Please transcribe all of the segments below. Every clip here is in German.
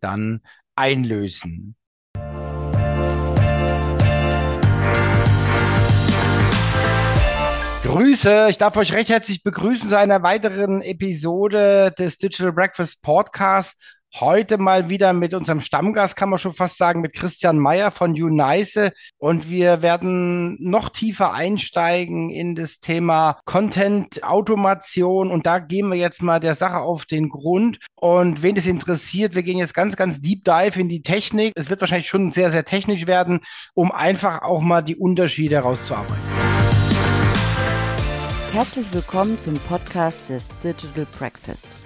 dann einlösen. Grüße, ich darf euch recht herzlich begrüßen zu einer weiteren Episode des Digital Breakfast Podcast. Heute mal wieder mit unserem Stammgast, kann man schon fast sagen, mit Christian Meyer von Unice. Und wir werden noch tiefer einsteigen in das Thema Content-Automation. Und da gehen wir jetzt mal der Sache auf den Grund. Und wen es interessiert, wir gehen jetzt ganz, ganz deep dive in die Technik. Es wird wahrscheinlich schon sehr, sehr technisch werden, um einfach auch mal die Unterschiede herauszuarbeiten. Herzlich willkommen zum Podcast des Digital Breakfast.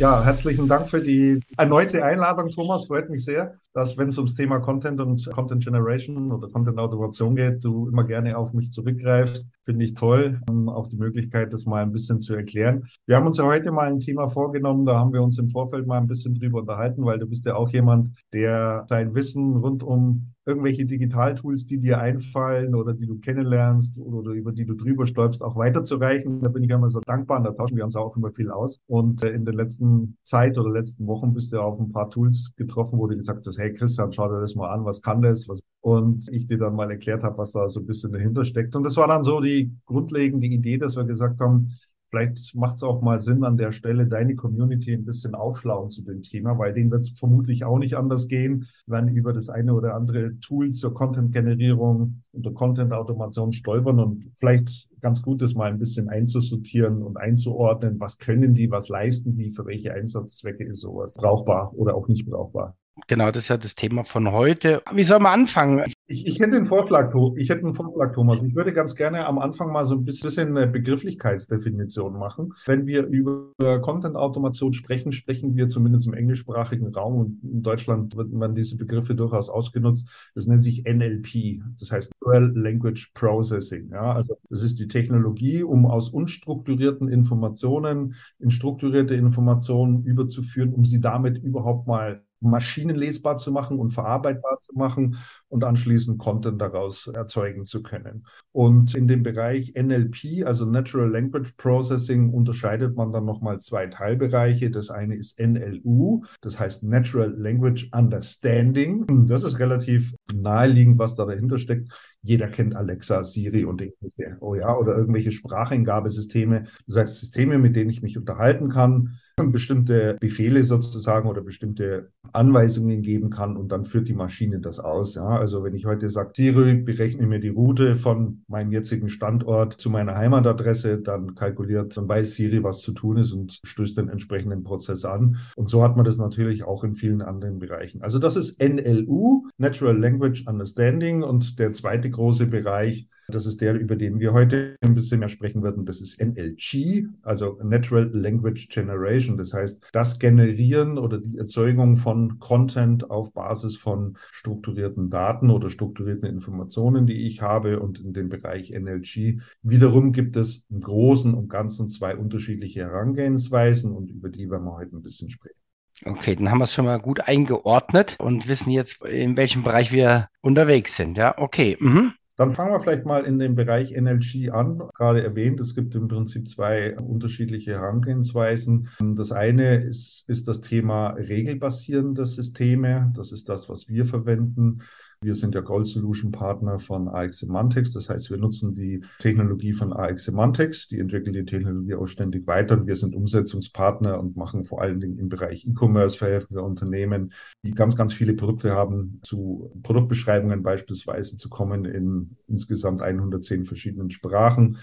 Ja, herzlichen Dank für die erneute Einladung, Thomas. Freut mich sehr, dass, wenn es ums Thema Content und Content Generation oder Content Automation geht, du immer gerne auf mich zurückgreifst. Finde ich toll. Auch die Möglichkeit, das mal ein bisschen zu erklären. Wir haben uns ja heute mal ein Thema vorgenommen, da haben wir uns im Vorfeld mal ein bisschen drüber unterhalten, weil du bist ja auch jemand, der sein Wissen rund um irgendwelche Digitaltools, die dir einfallen oder die du kennenlernst oder über die du drüber stolpst, auch weiterzureichen. Da bin ich immer so dankbar und da tauschen wir uns auch immer viel aus. Und äh, in der letzten Zeit oder letzten Wochen bist du auf ein paar Tools getroffen, wo du gesagt hast, hey Christian, schau dir das mal an, was kann das? Was und ich dir dann mal erklärt habe, was da so ein bisschen dahinter steckt. Und das war dann so die grundlegende Idee, dass wir gesagt haben, Vielleicht macht es auch mal Sinn, an der Stelle deine Community ein bisschen aufschlauen zu dem Thema, weil denen wird es vermutlich auch nicht anders gehen, wenn über das eine oder andere Tool zur Content-Generierung und der Content-Automation stolpern und vielleicht ganz gut ist, mal ein bisschen einzusortieren und einzuordnen, was können die, was leisten die, für welche Einsatzzwecke ist sowas brauchbar oder auch nicht brauchbar. Genau, das ist ja das Thema von heute. Wie soll man anfangen? Ich, ich hätte einen Vorschlag, ich hätte einen Vorschlag, Thomas. Ich würde ganz gerne am Anfang mal so ein bisschen eine Begrifflichkeitsdefinition machen. Wenn wir über Content-Automation sprechen, sprechen wir zumindest im englischsprachigen Raum und in Deutschland wird man diese Begriffe durchaus ausgenutzt. Das nennt sich NLP, das heißt Natural Language Processing. Ja, also das ist die Technologie, um aus unstrukturierten Informationen in strukturierte Informationen überzuführen, um sie damit überhaupt mal maschinenlesbar zu machen und verarbeitbar zu machen und anschließend Content daraus erzeugen zu können. Und in dem Bereich NLP, also Natural Language Processing, unterscheidet man dann nochmal zwei Teilbereiche. Das eine ist NLU, das heißt Natural Language Understanding. Das ist relativ naheliegend, was da dahinter steckt. Jeder kennt Alexa, Siri und ähnliche, oh ja, oder irgendwelche Spracheingabesysteme. Das heißt Systeme, mit denen ich mich unterhalten kann, bestimmte Befehle sozusagen oder bestimmte Anweisungen geben kann und dann führt die Maschine das aus. Ja, also wenn ich heute sage, Siri, berechne mir die Route von meinem jetzigen Standort zu meiner Heimatadresse, dann kalkuliert, dann weiß Siri, was zu tun ist und stößt den entsprechenden Prozess an. Und so hat man das natürlich auch in vielen anderen Bereichen. Also das ist NLU, Natural Language Understanding und der zweite große Bereich das ist der, über den wir heute ein bisschen mehr sprechen werden. Das ist NLG, also Natural Language Generation. Das heißt, das Generieren oder die Erzeugung von Content auf Basis von strukturierten Daten oder strukturierten Informationen, die ich habe. Und in dem Bereich NLG wiederum gibt es im Großen und Ganzen zwei unterschiedliche Herangehensweisen und über die werden wir heute ein bisschen sprechen. Okay, dann haben wir es schon mal gut eingeordnet und wissen jetzt, in welchem Bereich wir unterwegs sind. Ja, okay. Mhm. Dann fangen wir vielleicht mal in dem Bereich NLG an. Gerade erwähnt, es gibt im Prinzip zwei unterschiedliche Herangehensweisen. Das eine ist, ist das Thema regelbasierende Systeme. Das ist das, was wir verwenden. Wir sind ja Gold Solution Partner von AX Semantics. Das heißt, wir nutzen die Technologie von AX Semantics. Die entwickeln die Technologie auch ständig weiter. Und wir sind Umsetzungspartner und machen vor allen Dingen im Bereich E-Commerce verhelfen wir Unternehmen, die ganz, ganz viele Produkte haben, zu Produktbeschreibungen beispielsweise zu kommen in insgesamt 110 verschiedenen Sprachen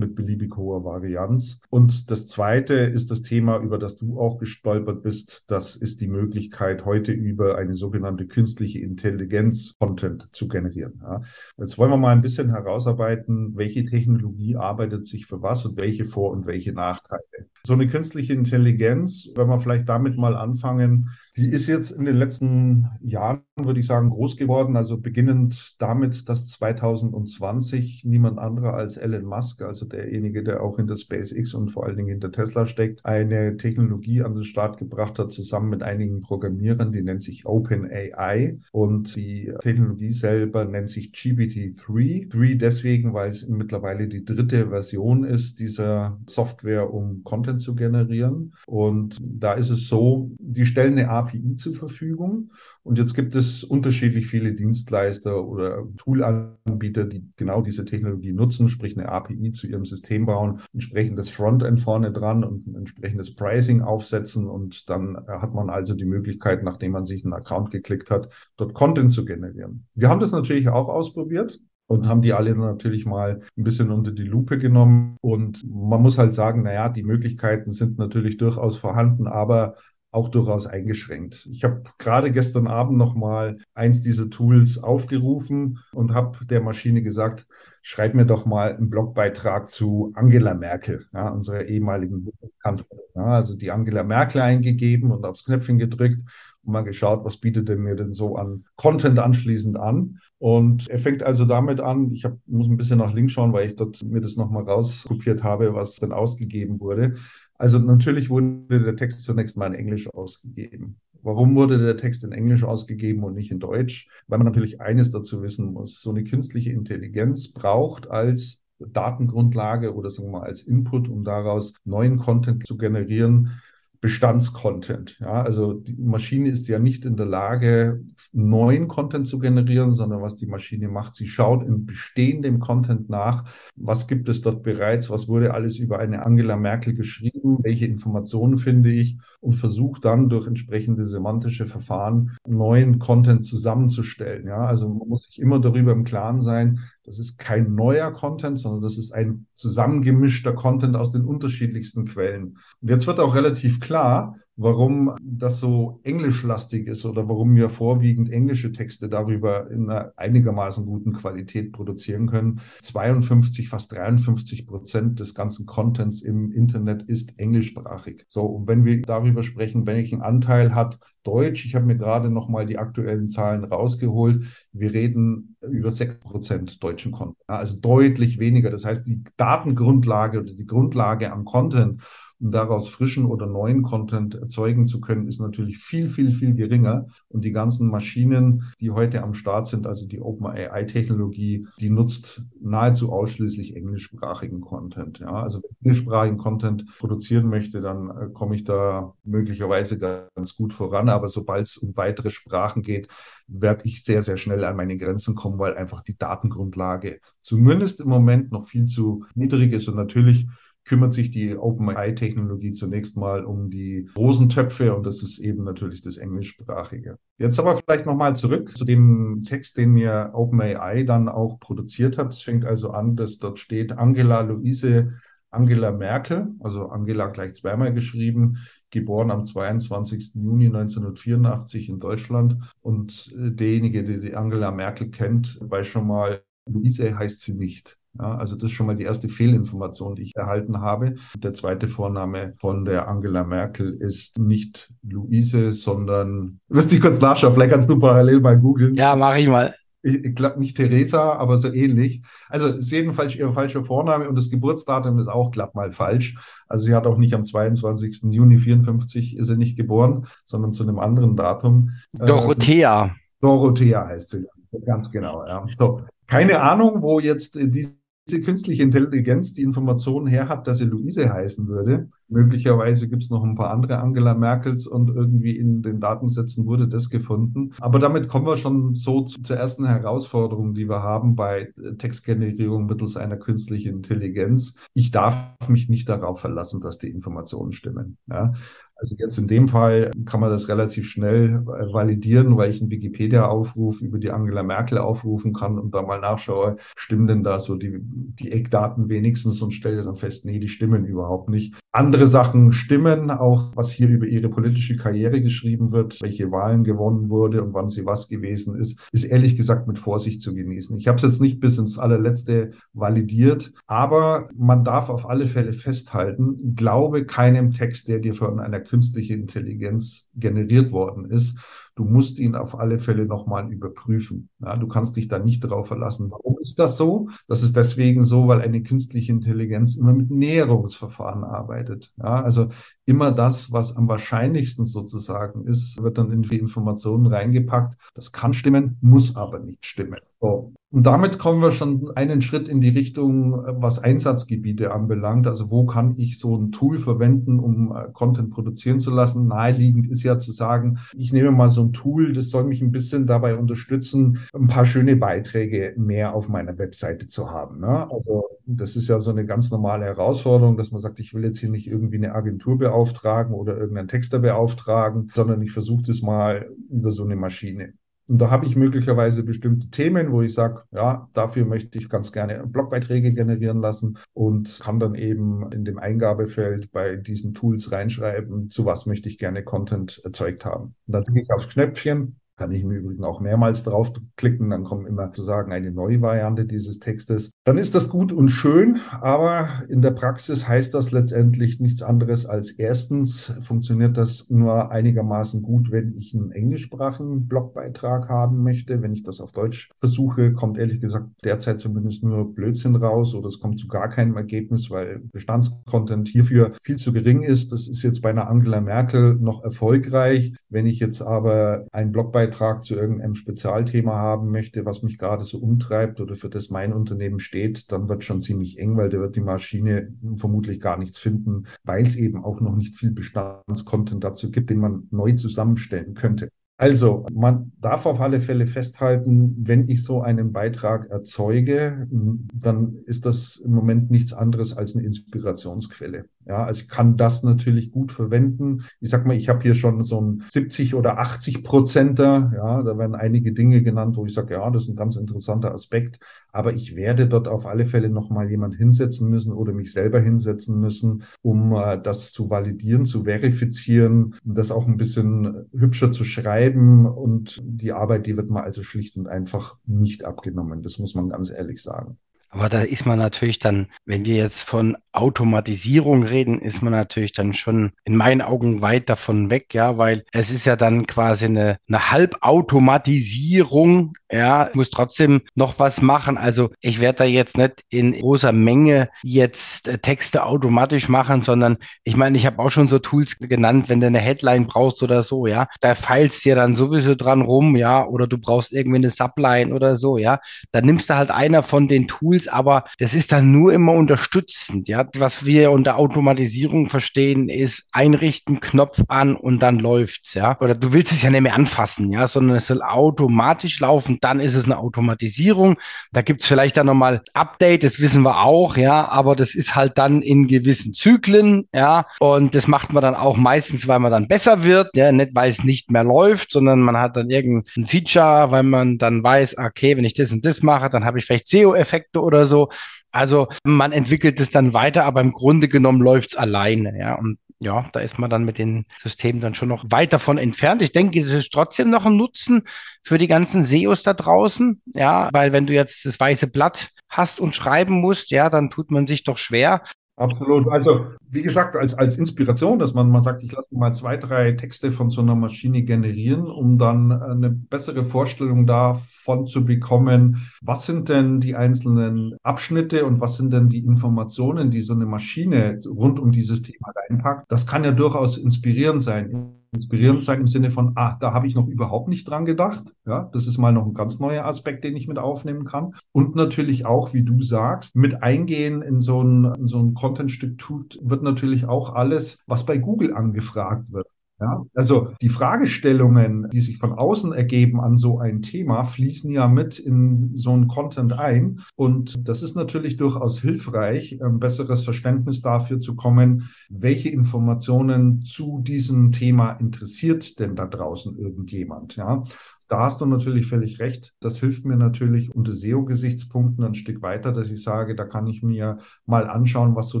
mit beliebig hoher Varianz. Und das zweite ist das Thema, über das du auch gestolpert bist. Das ist die Möglichkeit, heute über eine sogenannte künstliche Intelligenz Content zu generieren. Ja. Jetzt wollen wir mal ein bisschen herausarbeiten, welche Technologie arbeitet sich für was und welche Vor- und welche Nachteile. So eine künstliche Intelligenz, wenn wir vielleicht damit mal anfangen, die ist jetzt in den letzten Jahren, würde ich sagen, groß geworden. Also beginnend damit, dass 2020 niemand anderer als Elon Musk, also derjenige, der auch hinter SpaceX und vor allen Dingen hinter Tesla steckt, eine Technologie an den Start gebracht hat, zusammen mit einigen Programmierern, die nennt sich OpenAI. Und die Technologie selber nennt sich GPT-3. 3 deswegen, weil es mittlerweile die dritte Version ist dieser Software, um Content zu generieren. Und da ist es so, die stellen eine API zur Verfügung. Und jetzt gibt es unterschiedlich viele Dienstleister oder Toolanbieter, die genau diese Technologie nutzen, sprich eine API zu ihrem System bauen, entsprechendes Frontend vorne dran und ein entsprechendes Pricing aufsetzen. Und dann hat man also die Möglichkeit, nachdem man sich einen Account geklickt hat, dort Content zu generieren. Wir haben das natürlich auch ausprobiert und haben die alle natürlich mal ein bisschen unter die Lupe genommen. Und man muss halt sagen, naja, die Möglichkeiten sind natürlich durchaus vorhanden, aber auch durchaus eingeschränkt. Ich habe gerade gestern Abend noch mal eins dieser Tools aufgerufen und habe der Maschine gesagt, schreib mir doch mal einen Blogbeitrag zu Angela Merkel, ja, unserer ehemaligen Bundeskanzlerin. Ja, also die Angela Merkel eingegeben und aufs Knöpfchen gedrückt und mal geschaut, was bietet denn mir denn so an Content anschließend an. Und er fängt also damit an, ich hab, muss ein bisschen nach links schauen, weil ich dort mir das nochmal rauskopiert habe, was dann ausgegeben wurde. Also natürlich wurde der Text zunächst mal in Englisch ausgegeben. Warum wurde der Text in Englisch ausgegeben und nicht in Deutsch? Weil man natürlich eines dazu wissen muss. So eine künstliche Intelligenz braucht als Datengrundlage oder sagen wir mal als Input, um daraus neuen Content zu generieren, Bestandscontent. Ja, also die Maschine ist ja nicht in der Lage, neuen Content zu generieren, sondern was die Maschine macht, sie schaut in bestehendem Content nach, was gibt es dort bereits, was wurde alles über eine Angela Merkel geschrieben, welche Informationen finde ich und versucht dann durch entsprechende semantische Verfahren neuen Content zusammenzustellen. Ja, also man muss sich immer darüber im Klaren sein, das ist kein neuer Content, sondern das ist ein zusammengemischter Content aus den unterschiedlichsten Quellen. Und jetzt wird auch relativ klar, warum das so englischlastig ist oder warum wir vorwiegend englische Texte darüber in einer einigermaßen guten Qualität produzieren können. 52, fast 53 Prozent des ganzen Contents im Internet ist englischsprachig. So, und wenn wir darüber sprechen, welchen Anteil hat Deutsch, ich habe mir gerade noch mal die aktuellen Zahlen rausgeholt, wir reden über 6 Prozent deutschen Content, also deutlich weniger. Das heißt, die Datengrundlage oder die Grundlage am Content daraus frischen oder neuen Content erzeugen zu können, ist natürlich viel, viel, viel geringer. Und die ganzen Maschinen, die heute am Start sind, also die OpenAI-Technologie, die nutzt nahezu ausschließlich englischsprachigen Content. Ja, also wenn ich englischsprachigen Content produzieren möchte, dann äh, komme ich da möglicherweise ganz gut voran. Aber sobald es um weitere Sprachen geht, werde ich sehr, sehr schnell an meine Grenzen kommen, weil einfach die Datengrundlage zumindest im Moment noch viel zu niedrig ist. Und natürlich kümmert sich die OpenAI-Technologie zunächst mal um die großen Töpfe und das ist eben natürlich das Englischsprachige. Jetzt aber vielleicht nochmal zurück zu dem Text, den mir OpenAI dann auch produziert hat. Es fängt also an, dass dort steht Angela Luise Angela Merkel, also Angela gleich zweimal geschrieben, geboren am 22. Juni 1984 in Deutschland. Und äh, derjenige, der die Angela Merkel kennt, weiß schon mal, Luise heißt sie nicht. Ja, also das ist schon mal die erste Fehlinformation, die ich erhalten habe. Der zweite Vorname von der Angela Merkel ist nicht Luise, sondern, müsste ich kurz nachschauen, vielleicht kannst du parallel mal googeln. Ja, mache ich mal. Ich, glaube nicht Theresa, aber so ähnlich. Also ist jedenfalls ihr falscher Vorname und das Geburtsdatum ist auch glatt mal falsch. Also sie hat auch nicht am 22. Juni 54 ist sie nicht geboren, sondern zu einem anderen Datum. Dorothea. Äh, Dorothea heißt sie, ganz genau. Ja. So, keine Ahnung, wo jetzt diese diese künstliche Intelligenz die Informationen her hat, dass sie Luise heißen würde. Möglicherweise gibt es noch ein paar andere Angela Merkels und irgendwie in den Datensätzen wurde das gefunden. Aber damit kommen wir schon so zur ersten Herausforderung, die wir haben bei Textgenerierung mittels einer künstlichen Intelligenz. Ich darf mich nicht darauf verlassen, dass die Informationen stimmen. Ja? Also jetzt in dem Fall kann man das relativ schnell äh, validieren, weil ich einen Wikipedia-Aufruf über die Angela Merkel aufrufen kann und da mal nachschaue, stimmen denn da so die, die Eckdaten wenigstens und stelle dann fest, nee, die stimmen überhaupt nicht. Andere Sachen stimmen, auch was hier über ihre politische Karriere geschrieben wird, welche Wahlen gewonnen wurde und wann sie was gewesen ist, ist ehrlich gesagt mit Vorsicht zu genießen. Ich habe es jetzt nicht bis ins allerletzte validiert, aber man darf auf alle Fälle festhalten, glaube keinem Text, der dir von einer künstliche Intelligenz generiert worden ist. Du musst ihn auf alle Fälle nochmal überprüfen. Ja, du kannst dich da nicht darauf verlassen. Warum ist das so? Das ist deswegen so, weil eine künstliche Intelligenz immer mit Näherungsverfahren arbeitet. Ja, also immer das, was am wahrscheinlichsten sozusagen ist, wird dann in die Informationen reingepackt. Das kann stimmen, muss aber nicht stimmen. So. Und damit kommen wir schon einen Schritt in die Richtung, was Einsatzgebiete anbelangt. Also wo kann ich so ein Tool verwenden, um äh, Content produzieren zu lassen? Naheliegend ist ja zu sagen, ich nehme mal so ein Tool, das soll mich ein bisschen dabei unterstützen, ein paar schöne Beiträge mehr auf meiner Webseite zu haben. Ne? Also das ist ja so eine ganz normale Herausforderung, dass man sagt, ich will jetzt hier nicht irgendwie eine Agentur beauftragen oder irgendeinen Texter beauftragen, sondern ich versuche das mal über so eine Maschine. Und da habe ich möglicherweise bestimmte Themen, wo ich sage, ja, dafür möchte ich ganz gerne Blogbeiträge generieren lassen und kann dann eben in dem Eingabefeld bei diesen Tools reinschreiben, zu was möchte ich gerne Content erzeugt haben. Und dann drücke ich aufs Knöpfchen kann ich im Übrigen auch mehrmals draufklicken, dann kommt immer sozusagen eine neue Variante dieses Textes. Dann ist das gut und schön, aber in der Praxis heißt das letztendlich nichts anderes als erstens funktioniert das nur einigermaßen gut, wenn ich einen englischsprachigen Blogbeitrag haben möchte. Wenn ich das auf Deutsch versuche, kommt ehrlich gesagt derzeit zumindest nur Blödsinn raus oder es kommt zu gar keinem Ergebnis, weil Bestandscontent hierfür viel zu gering ist. Das ist jetzt bei einer Angela Merkel noch erfolgreich. Wenn ich jetzt aber einen Blogbeitrag Blogbeitrag zu irgendeinem Spezialthema haben möchte, was mich gerade so umtreibt oder für das mein Unternehmen steht, dann wird schon ziemlich eng, weil da wird die Maschine vermutlich gar nichts finden, weil es eben auch noch nicht viel Bestandscontent dazu gibt, den man neu zusammenstellen könnte. Also, man darf auf alle Fälle festhalten, wenn ich so einen Beitrag erzeuge, dann ist das im Moment nichts anderes als eine Inspirationsquelle. Ja, also ich kann das natürlich gut verwenden. Ich sag mal, ich habe hier schon so ein 70 oder 80 Prozenter. Ja, da werden einige Dinge genannt, wo ich sage, ja, das ist ein ganz interessanter Aspekt. Aber ich werde dort auf alle Fälle nochmal jemand hinsetzen müssen oder mich selber hinsetzen müssen, um äh, das zu validieren, zu verifizieren, das auch ein bisschen hübscher zu schreiben. Und die Arbeit, die wird mal also schlicht und einfach nicht abgenommen. Das muss man ganz ehrlich sagen. Aber da ist man natürlich dann, wenn wir jetzt von Automatisierung reden, ist man natürlich dann schon in meinen Augen weit davon weg, ja, weil es ist ja dann quasi eine, eine Halbautomatisierung, ja, ich muss trotzdem noch was machen. Also ich werde da jetzt nicht in großer Menge jetzt äh, Texte automatisch machen, sondern ich meine, ich habe auch schon so Tools genannt, wenn du eine Headline brauchst oder so, ja, da feilst dir dann sowieso dran rum, ja, oder du brauchst irgendwie eine Subline oder so, ja, dann nimmst du halt einer von den Tools, aber das ist dann nur immer unterstützend, ja. Was wir unter Automatisierung verstehen, ist einrichten, Knopf an und dann läuft's, ja. Oder du willst es ja nicht mehr anfassen, ja, sondern es soll automatisch laufen, dann ist es eine Automatisierung. Da gibt's vielleicht dann nochmal Update, das wissen wir auch, ja, aber das ist halt dann in gewissen Zyklen, ja. Und das macht man dann auch meistens, weil man dann besser wird, ja, nicht weil es nicht mehr läuft, sondern man hat dann irgendein Feature, weil man dann weiß, okay, wenn ich das und das mache, dann habe ich vielleicht SEO-Effekte oder so. Also man entwickelt es dann weiter, aber im Grunde genommen läuft es alleine, ja. Und ja, da ist man dann mit den Systemen dann schon noch weit davon entfernt. Ich denke, es ist trotzdem noch ein Nutzen für die ganzen SEOs da draußen, ja, weil wenn du jetzt das weiße Blatt hast und schreiben musst, ja, dann tut man sich doch schwer. Absolut. Also, wie gesagt, als, als Inspiration, dass man mal sagt, ich lasse mal zwei, drei Texte von so einer Maschine generieren, um dann eine bessere Vorstellung davon zu bekommen, was sind denn die einzelnen Abschnitte und was sind denn die Informationen, die so eine Maschine rund um dieses Thema reinpackt. Das kann ja durchaus inspirierend sein. Inspirierend sein im Sinne von, ah, da habe ich noch überhaupt nicht dran gedacht. Ja, das ist mal noch ein ganz neuer Aspekt, den ich mit aufnehmen kann. Und natürlich auch, wie du sagst, mit eingehen in so ein, in so ein Content-Stück tut, wird natürlich auch alles, was bei Google angefragt wird. Ja, also die Fragestellungen, die sich von außen ergeben an so ein Thema, fließen ja mit in so ein Content ein. Und das ist natürlich durchaus hilfreich, ein besseres Verständnis dafür zu kommen, welche Informationen zu diesem Thema interessiert denn da draußen irgendjemand. Ja, da hast du natürlich völlig recht. Das hilft mir natürlich unter SEO-Gesichtspunkten ein Stück weiter, dass ich sage, da kann ich mir mal anschauen, was so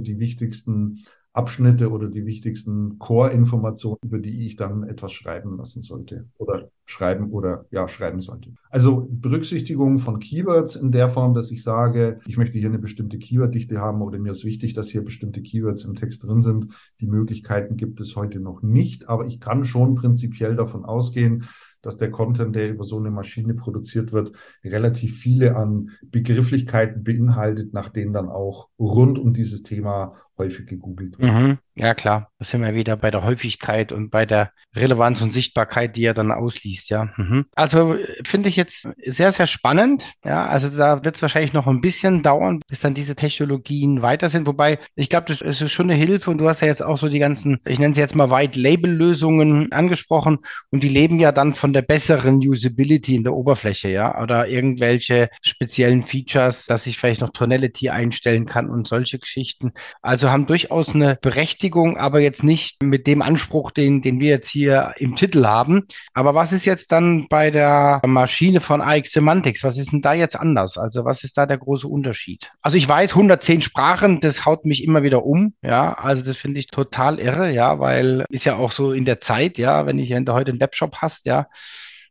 die wichtigsten Abschnitte oder die wichtigsten Core-Informationen, über die ich dann etwas schreiben lassen sollte oder schreiben oder ja, schreiben sollte. Also Berücksichtigung von Keywords in der Form, dass ich sage, ich möchte hier eine bestimmte Keyworddichte haben oder mir ist wichtig, dass hier bestimmte Keywords im Text drin sind. Die Möglichkeiten gibt es heute noch nicht, aber ich kann schon prinzipiell davon ausgehen, dass der Content, der über so eine Maschine produziert wird, relativ viele an Begrifflichkeiten beinhaltet, nach denen dann auch rund um dieses Thema häufig gegoogelt wird. Mhm. Ja, klar. Da sind wir wieder bei der Häufigkeit und bei der Relevanz und Sichtbarkeit, die er dann ausliest, ja. Mhm. Also finde ich jetzt sehr, sehr spannend. Ja, also da wird es wahrscheinlich noch ein bisschen dauern, bis dann diese Technologien weiter sind. Wobei, ich glaube, das ist schon eine Hilfe und du hast ja jetzt auch so die ganzen, ich nenne sie jetzt mal White-Label-Lösungen angesprochen und die leben ja dann von der besseren Usability in der Oberfläche, ja, oder irgendwelche speziellen Features, dass ich vielleicht noch Tonality einstellen kann und solche Geschichten. Also haben durchaus eine Berechtigung, aber jetzt nicht mit dem Anspruch, den, den wir jetzt hier im Titel haben. Aber was ist jetzt dann bei der Maschine von AX Semantics? Was ist denn da jetzt anders? Also was ist da der große Unterschied? Also ich weiß, 110 Sprachen, das haut mich immer wieder um. Ja, also das finde ich total irre, ja, weil ist ja auch so in der Zeit, ja, wenn ich ja heute einen Webshop hast, ja,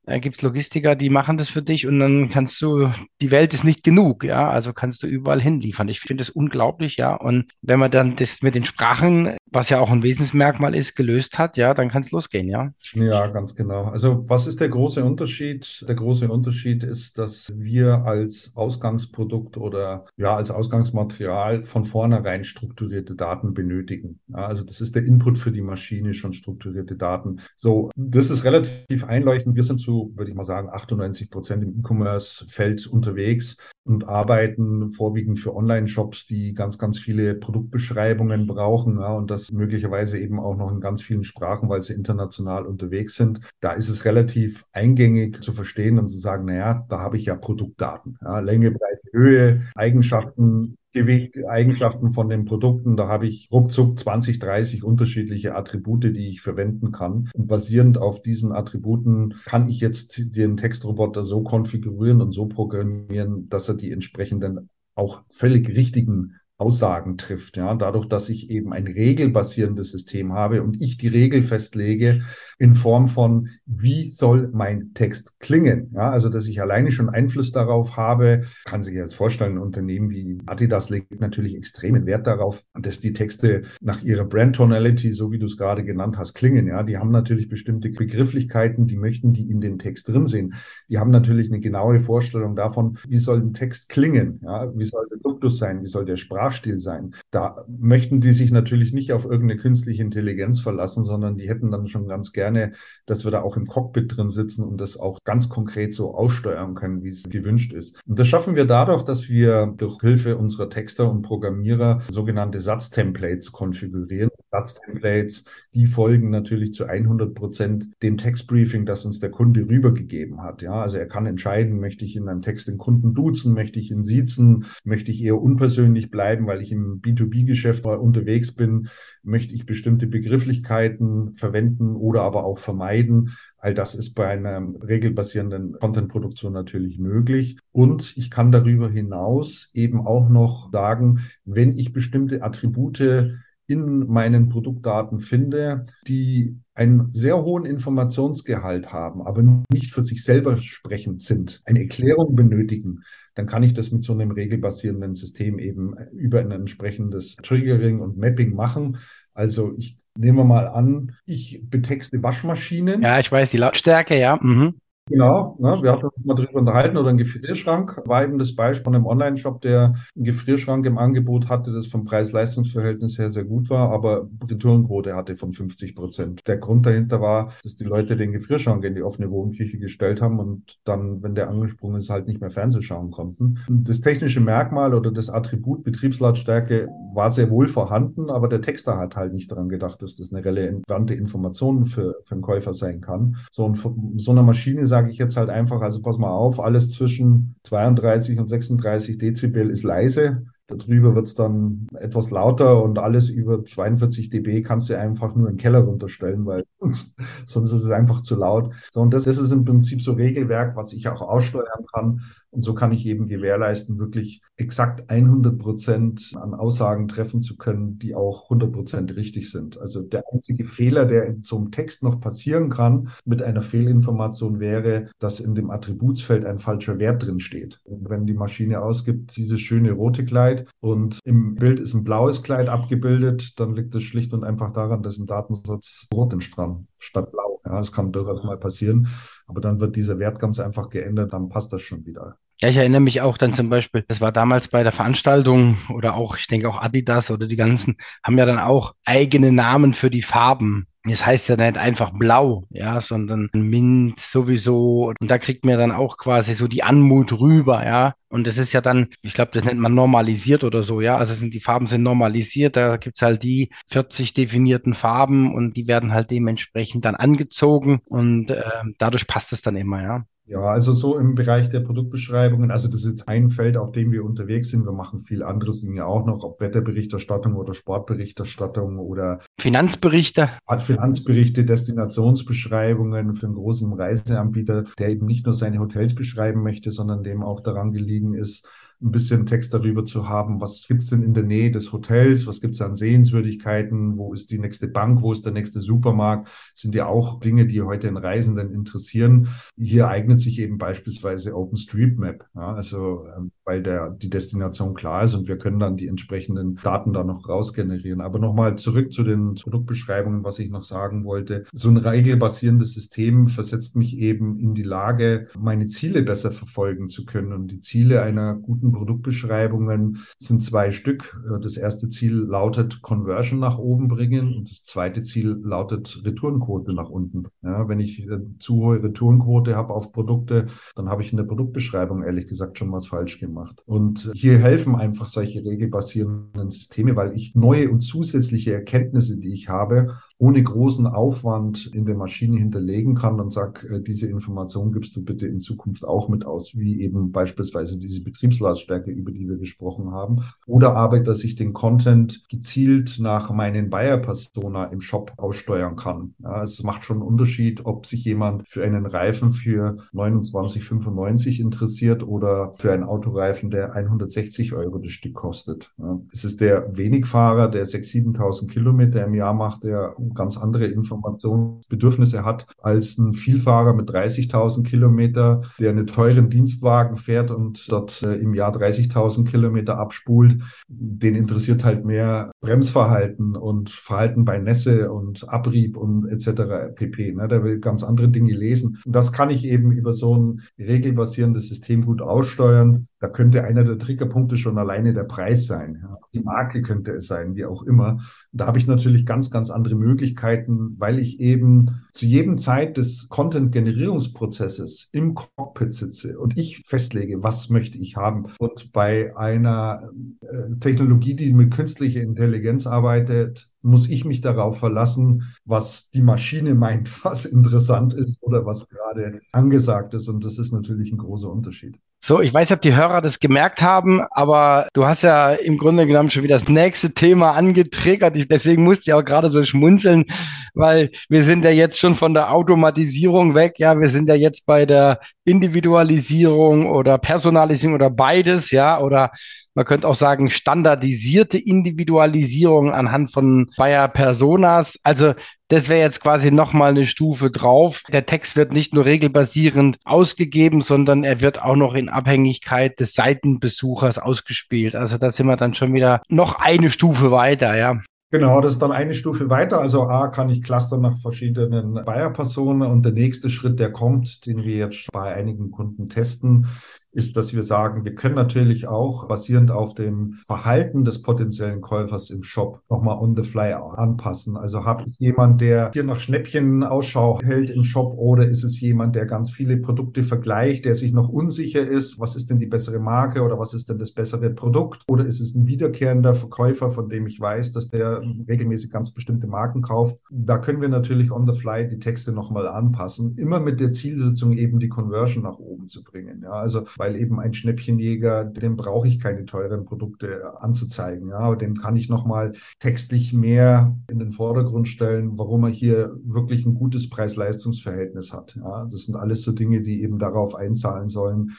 da gibt es Logistiker, die machen das für dich und dann kannst du, die Welt ist nicht genug, ja, also kannst du überall hinliefern. Ich finde das unglaublich, ja. Und wenn man dann das mit den Sprachen, was ja auch ein Wesensmerkmal ist, gelöst hat, ja, dann kann es losgehen, ja. Ja, ganz genau. Also was ist der große Unterschied? Der große Unterschied ist, dass wir als Ausgangsprodukt oder ja, als Ausgangsmaterial von vornherein strukturierte Daten benötigen. Ja, also das ist der Input für die Maschine, schon strukturierte Daten. So, das ist relativ einleuchtend. Wir sind zu würde ich mal sagen, 98 Prozent im E-Commerce-Feld unterwegs und arbeiten vorwiegend für Online-Shops, die ganz, ganz viele Produktbeschreibungen brauchen ja, und das möglicherweise eben auch noch in ganz vielen Sprachen, weil sie international unterwegs sind. Da ist es relativ eingängig zu verstehen und zu sagen, naja, da habe ich ja Produktdaten. Ja, Länge, Breite, Höhe, Eigenschaften, Gewicht, Eigenschaften von den Produkten. Da habe ich ruckzuck 20, 30 unterschiedliche Attribute, die ich verwenden kann. Und basierend auf diesen Attributen kann ich jetzt den Textroboter so konfigurieren und so programmieren, dass er die entsprechenden auch völlig richtigen Aussagen trifft. Ja, dadurch, dass ich eben ein regelbasierendes System habe und ich die Regel festlege in Form von, wie soll mein Text klingen? Ja, also, dass ich alleine schon Einfluss darauf habe, kann sich jetzt vorstellen, ein Unternehmen wie Adidas legt natürlich extremen Wert darauf, dass die Texte nach ihrer Brand Tonality, so wie du es gerade genannt hast, klingen. Ja, die haben natürlich bestimmte Begrifflichkeiten, die möchten die in dem Text drin sehen. Die haben natürlich eine genaue Vorstellung davon, wie soll ein Text klingen? Ja, wie soll der Duktus sein? Wie soll der Sprach Sprachstil sein. Da möchten die sich natürlich nicht auf irgendeine künstliche Intelligenz verlassen, sondern die hätten dann schon ganz gerne, dass wir da auch im Cockpit drin sitzen und das auch ganz konkret so aussteuern können, wie es gewünscht ist. Und das schaffen wir dadurch, dass wir durch Hilfe unserer Texter und Programmierer sogenannte Satztemplates konfigurieren. Satztemplates, die folgen natürlich zu 100 Prozent dem Textbriefing, das uns der Kunde rübergegeben hat. Ja, also er kann entscheiden, möchte ich in einem Text den Kunden duzen, möchte ich ihn siezen, möchte ich eher unpersönlich bleiben, weil ich im B2B-Geschäft unterwegs bin, möchte ich bestimmte Begrifflichkeiten verwenden oder aber auch vermeiden. All das ist bei einer regelbasierenden Content-Produktion natürlich möglich. Und ich kann darüber hinaus eben auch noch sagen, wenn ich bestimmte Attribute in meinen Produktdaten finde, die einen sehr hohen Informationsgehalt haben, aber nicht für sich selber sprechend sind, eine Erklärung benötigen, dann kann ich das mit so einem regelbasierenden System eben über ein entsprechendes Triggering und Mapping machen. Also ich nehme mal an, ich betexte Waschmaschinen. Ja, ich weiß die Lautstärke, ja. Mhm. Genau, ne, wir hatten uns mal drüber unterhalten oder ein Gefrierschrank war eben das Beispiel von einem Online-Shop, der einen Gefrierschrank im Angebot hatte, das vom Preis-Leistungs-Verhältnis her sehr gut war, aber Retourenquote hatte von 50 Prozent. Der Grund dahinter war, dass die Leute den Gefrierschrank in die offene Wohnküche gestellt haben und dann, wenn der angesprungen ist, halt nicht mehr Fernseh schauen konnten. Das technische Merkmal oder das Attribut Betriebslautstärke war sehr wohl vorhanden, aber der Texter hat halt nicht daran gedacht, dass das eine relevante Information für, für einen Käufer sein kann. So, und so einer Maschine sage ich jetzt halt einfach, also pass mal auf, alles zwischen 32 und 36 Dezibel ist leise. Darüber wird es dann etwas lauter und alles über 42 dB kannst du einfach nur in den Keller runterstellen, weil sonst, sonst ist es einfach zu laut. So, und das, das ist im Prinzip so Regelwerk, was ich auch aussteuern kann. Und so kann ich eben gewährleisten, wirklich exakt 100 Prozent an Aussagen treffen zu können, die auch 100 Prozent richtig sind. Also der einzige Fehler, der in so einem Text noch passieren kann mit einer Fehlinformation wäre, dass in dem Attributsfeld ein falscher Wert drin steht. Wenn die Maschine ausgibt, dieses schöne rote Kleid und im Bild ist ein blaues Kleid abgebildet, dann liegt es schlicht und einfach daran, dass im Datensatz rot ist dran statt blau. Ja, das kann durchaus mal passieren. Aber dann wird dieser Wert ganz einfach geändert, dann passt das schon wieder. Ja, ich erinnere mich auch dann zum Beispiel, das war damals bei der Veranstaltung oder auch, ich denke auch Adidas oder die ganzen, haben ja dann auch eigene Namen für die Farben. Das heißt ja nicht einfach blau, ja, sondern Mint sowieso. Und da kriegt man dann auch quasi so die Anmut rüber, ja. Und das ist ja dann, ich glaube, das nennt man normalisiert oder so, ja. Also sind die Farben sind normalisiert, da gibt's halt die 40 definierten Farben und die werden halt dementsprechend dann angezogen und äh, dadurch passt es dann immer, ja. Ja, also so im Bereich der Produktbeschreibungen, also das ist jetzt ein Feld, auf dem wir unterwegs sind. Wir machen viel anderes Dinge auch noch, ob Wetterberichterstattung oder Sportberichterstattung oder Finanzberichte. Finanzberichte, Destinationsbeschreibungen für einen großen Reiseanbieter, der eben nicht nur seine Hotels beschreiben möchte, sondern dem auch daran gelegen ist, ein bisschen Text darüber zu haben, was gibt's denn in der Nähe des Hotels, was gibt's an Sehenswürdigkeiten, wo ist die nächste Bank, wo ist der nächste Supermarkt, sind ja auch Dinge, die heute den Reisenden interessieren. Hier eignet sich eben beispielsweise OpenStreetMap, ja, also ähm, weil der, die Destination klar ist und wir können dann die entsprechenden Daten da noch rausgenerieren. Aber nochmal zurück zu den Produktbeschreibungen, was ich noch sagen wollte. So ein regelbasierendes System versetzt mich eben in die Lage, meine Ziele besser verfolgen zu können und die Ziele einer guten Produktbeschreibungen sind zwei Stück. Das erste Ziel lautet Conversion nach oben bringen und das zweite Ziel lautet Retourenquote nach unten. Ja, wenn ich äh, zu hohe Retourenquote habe auf Produkte, dann habe ich in der Produktbeschreibung ehrlich gesagt schon was falsch gemacht. Und hier helfen einfach solche regelbasierenden Systeme, weil ich neue und zusätzliche Erkenntnisse, die ich habe, ohne großen Aufwand in der Maschine hinterlegen kann und sag, äh, diese Information gibst du bitte in Zukunft auch mit aus, wie eben beispielsweise diese Betriebslautstärke, über die wir gesprochen haben. Oder aber, dass ich den Content gezielt nach meinen Buyer-Persona im Shop aussteuern kann. Ja, es macht schon einen Unterschied, ob sich jemand für einen Reifen für 29,95 interessiert oder für einen Autoreifen, der 160 Euro das Stück kostet. Ja, es ist der Wenigfahrer, der 6.000, 7.000 Kilometer im Jahr macht, der ganz andere Informationsbedürfnisse hat als ein Vielfahrer mit 30.000 Kilometer, der einen teuren Dienstwagen fährt und dort äh, im Jahr 30.000 Kilometer abspult. Den interessiert halt mehr Bremsverhalten und Verhalten bei Nässe und Abrieb und etc. pp. Ne? Der will ganz andere Dinge lesen. Und das kann ich eben über so ein regelbasierendes System gut aussteuern. Da könnte einer der Triggerpunkte schon alleine der Preis sein. Ja. Die Marke könnte es sein, wie auch immer. Da habe ich natürlich ganz, ganz andere Möglichkeiten, weil ich eben zu jedem Zeit des Content-Generierungsprozesses im Cockpit sitze und ich festlege, was möchte ich haben. Und bei einer äh, Technologie, die mit künstlicher Intelligenz arbeitet, muss ich mich darauf verlassen, was die Maschine meint, was interessant ist oder was gerade angesagt ist. Und das ist natürlich ein großer Unterschied. So, ich weiß ob die Hörer das gemerkt haben, aber du hast ja im Grunde genommen schon wieder das nächste Thema angetriggert. Ich, deswegen musste ich auch gerade so schmunzeln, weil wir sind ja jetzt schon von der Automatisierung weg. Ja, wir sind ja jetzt bei der Individualisierung oder Personalisierung oder beides, ja, oder man könnte auch sagen, standardisierte Individualisierung anhand von Bayer Personas. Also das wäre jetzt quasi nochmal eine Stufe drauf. Der Text wird nicht nur regelbasierend ausgegeben, sondern er wird auch noch in Abhängigkeit des Seitenbesuchers ausgespielt. Also da sind wir dann schon wieder noch eine Stufe weiter, ja. Genau, das ist dann eine Stufe weiter. Also A kann ich clustern nach verschiedenen Buyer-Personen und der nächste Schritt, der kommt, den wir jetzt bei einigen Kunden testen, ist, dass wir sagen, wir können natürlich auch basierend auf dem Verhalten des potenziellen Käufers im Shop nochmal on the fly anpassen. Also habe ich jemand, der hier nach Schnäppchen Ausschau hält im Shop oder ist es jemand, der ganz viele Produkte vergleicht, der sich noch unsicher ist, was ist denn die bessere Marke oder was ist denn das bessere Produkt oder ist es ein wiederkehrender Verkäufer, von dem ich weiß, dass der regelmäßig ganz bestimmte Marken kauft. Da können wir natürlich on the fly die Texte nochmal anpassen, immer mit der Zielsetzung eben die Conversion nach oben zu bringen. Ja, also weil eben ein Schnäppchenjäger, dem brauche ich keine teuren Produkte anzuzeigen. Ja, aber dem kann ich nochmal textlich mehr in den Vordergrund stellen, warum er hier wirklich ein gutes Preis-Leistungs-Verhältnis hat. Ja, das sind alles so Dinge, die eben darauf einzahlen sollen,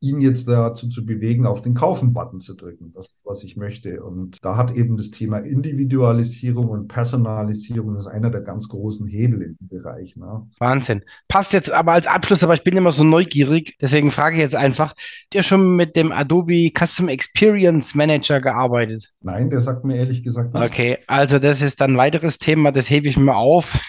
ihn jetzt dazu zu bewegen, auf den Kaufen-Button zu drücken. Das ist, was ich möchte. Und da hat eben das Thema Individualisierung und Personalisierung ist einer der ganz großen Hebel in dem Bereich. Ne? Wahnsinn. Passt jetzt aber als Abschluss, aber ich bin immer so neugierig, deswegen frage ich jetzt einfach, habt ihr schon mit dem Adobe Custom Experience Manager gearbeitet? Nein, der sagt mir ehrlich gesagt nichts. Okay, also das ist dann ein weiteres Thema, das hebe ich mir auf.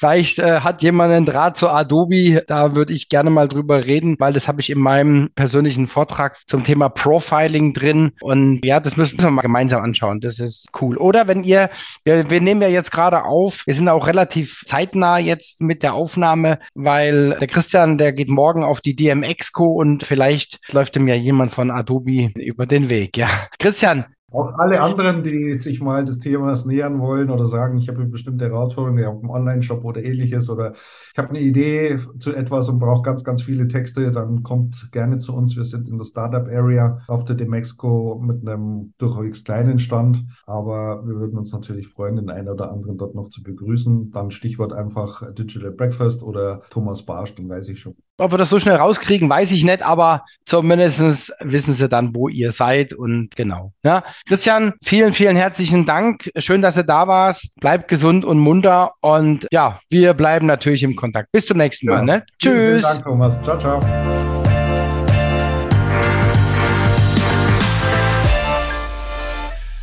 Vielleicht äh, hat jemand einen Draht zu Adobe, da würde ich gerne mal drüber reden, weil das habe ich in meinem persönlichen Vortrag zum Thema Profiling drin. Und ja, das müssen wir mal gemeinsam anschauen. Das ist cool. Oder wenn ihr, wir, wir nehmen ja jetzt gerade auf, wir sind auch relativ zeitnah jetzt mit der Aufnahme, weil der Christian, der geht morgen auf die DMX-Co und vielleicht läuft ihm ja jemand von Adobe über den Weg. Ja. Christian, auch alle anderen, die sich mal des Themas nähern wollen oder sagen, ich habe eine bestimmte Herausforderung, ich habe einen Online-Shop oder ähnliches oder ich habe eine Idee zu etwas und brauche ganz, ganz viele Texte, dann kommt gerne zu uns. Wir sind in der Startup-Area auf der Demexco mit einem durchaus kleinen Stand, aber wir würden uns natürlich freuen, den einen oder anderen dort noch zu begrüßen. Dann Stichwort einfach Digital Breakfast oder Thomas Barsch, den weiß ich schon. Ob wir das so schnell rauskriegen, weiß ich nicht, aber zumindest wissen sie dann, wo ihr seid und genau. Ja. Christian, vielen, vielen herzlichen Dank. Schön, dass du da warst. Bleib gesund und munter und ja, wir bleiben natürlich im Kontakt. Bis zum nächsten Mal. Ja. Ne? Vielen, Tschüss. Vielen Dank, Thomas. Ciao, ciao.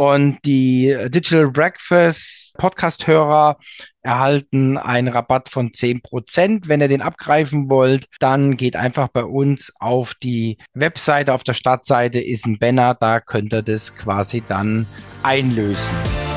Und die Digital Breakfast Podcast-Hörer erhalten einen Rabatt von 10%. Wenn ihr den abgreifen wollt, dann geht einfach bei uns auf die Webseite. Auf der Startseite ist ein Banner, da könnt ihr das quasi dann einlösen.